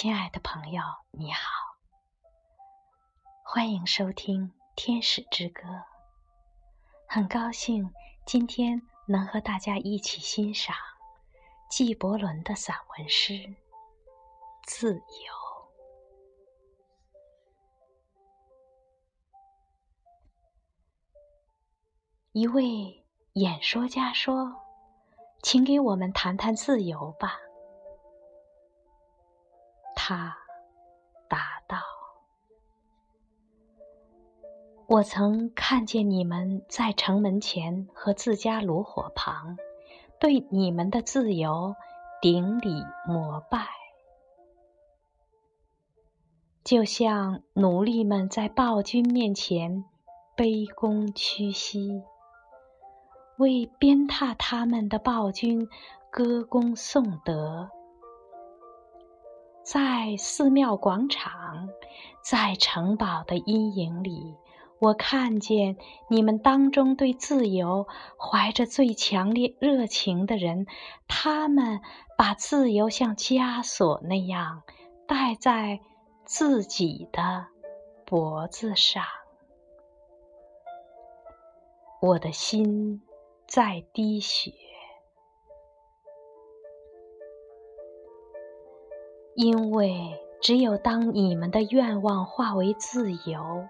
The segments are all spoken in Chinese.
亲爱的朋友，你好，欢迎收听《天使之歌》。很高兴今天能和大家一起欣赏纪伯伦的散文诗《自由》。一位演说家说：“请给我们谈谈自由吧。”他答道：“我曾看见你们在城门前和自家炉火旁，对你们的自由顶礼膜拜，就像奴隶们在暴君面前卑躬屈膝，为鞭挞他们的暴君歌功颂德。”在寺庙广场，在城堡的阴影里，我看见你们当中对自由怀着最强烈热情的人，他们把自由像枷锁那样戴在自己的脖子上。我的心在滴血。因为只有当你们的愿望化为自由，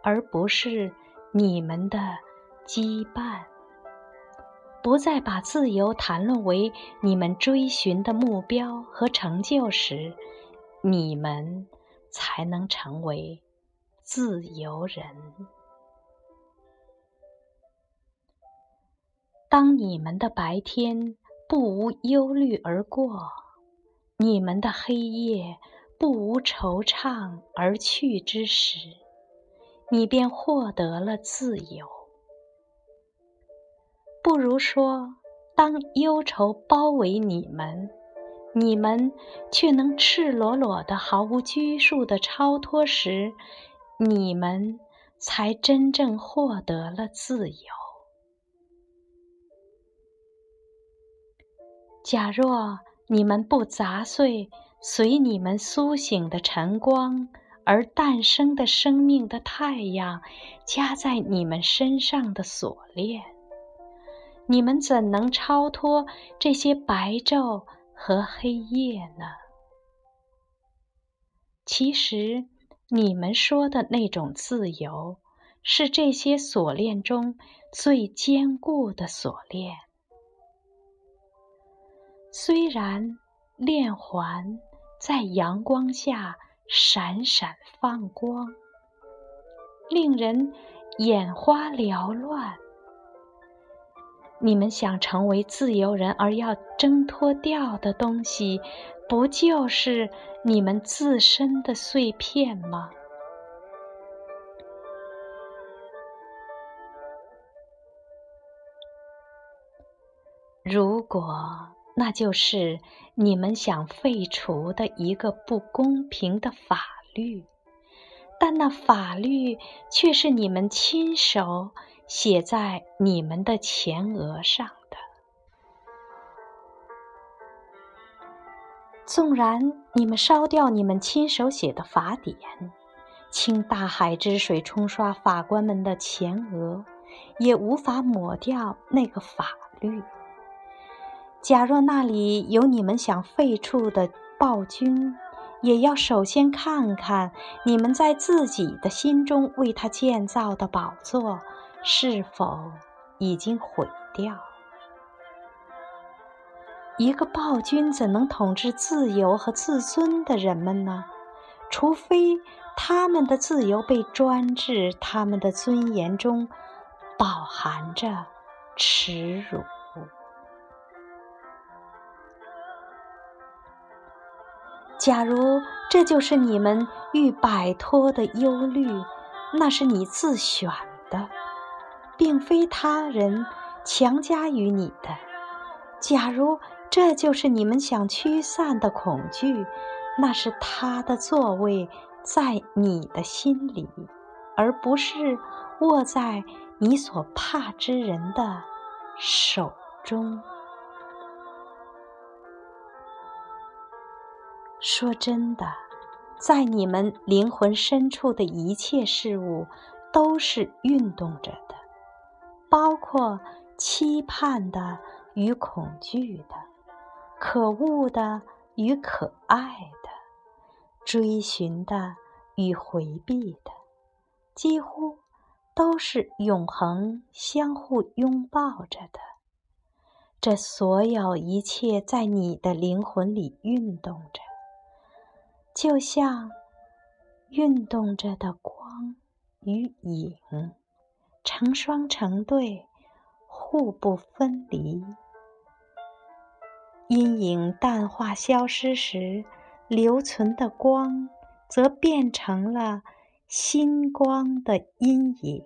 而不是你们的羁绊，不再把自由谈论为你们追寻的目标和成就时，你们才能成为自由人。当你们的白天不无忧虑而过。你们的黑夜不无惆怅而去之时，你便获得了自由。不如说，当忧愁包围你们，你们却能赤裸裸的、毫无拘束的超脱时，你们才真正获得了自由。假若。你们不砸碎随你们苏醒的晨光而诞生的生命的太阳加在你们身上的锁链，你们怎能超脱这些白昼和黑夜呢？其实，你们说的那种自由，是这些锁链中最坚固的锁链。虽然链环在阳光下闪闪放光，令人眼花缭乱，你们想成为自由人而要挣脱掉的东西，不就是你们自身的碎片吗？如果。那就是你们想废除的一个不公平的法律，但那法律却是你们亲手写在你们的前额上的。纵然你们烧掉你们亲手写的法典，倾大海之水冲刷法官们的前额，也无法抹掉那个法律。假若那里有你们想废黜的暴君，也要首先看看你们在自己的心中为他建造的宝座是否已经毁掉。一个暴君怎能统治自由和自尊的人们呢？除非他们的自由被专制，他们的尊严中饱含着耻辱。假如这就是你们欲摆脱的忧虑，那是你自选的，并非他人强加于你的；假如这就是你们想驱散的恐惧，那是他的座位在你的心里，而不是握在你所怕之人的手中。说真的，在你们灵魂深处的一切事物都是运动着的，包括期盼的与恐惧的，可恶的与可爱的，追寻的与回避的，几乎都是永恒相互拥抱着的。这所有一切在你的灵魂里运动着。就像运动着的光与影，成双成对，互不分离。阴影淡化消失时，留存的光则变成了星光的阴影。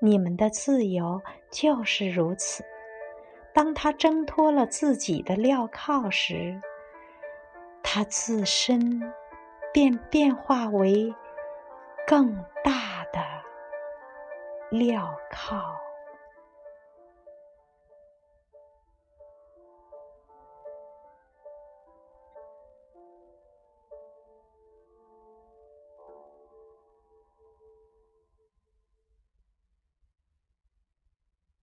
你们的自由就是如此。当他挣脱了自己的镣铐时，它自身便变化为更大的镣铐。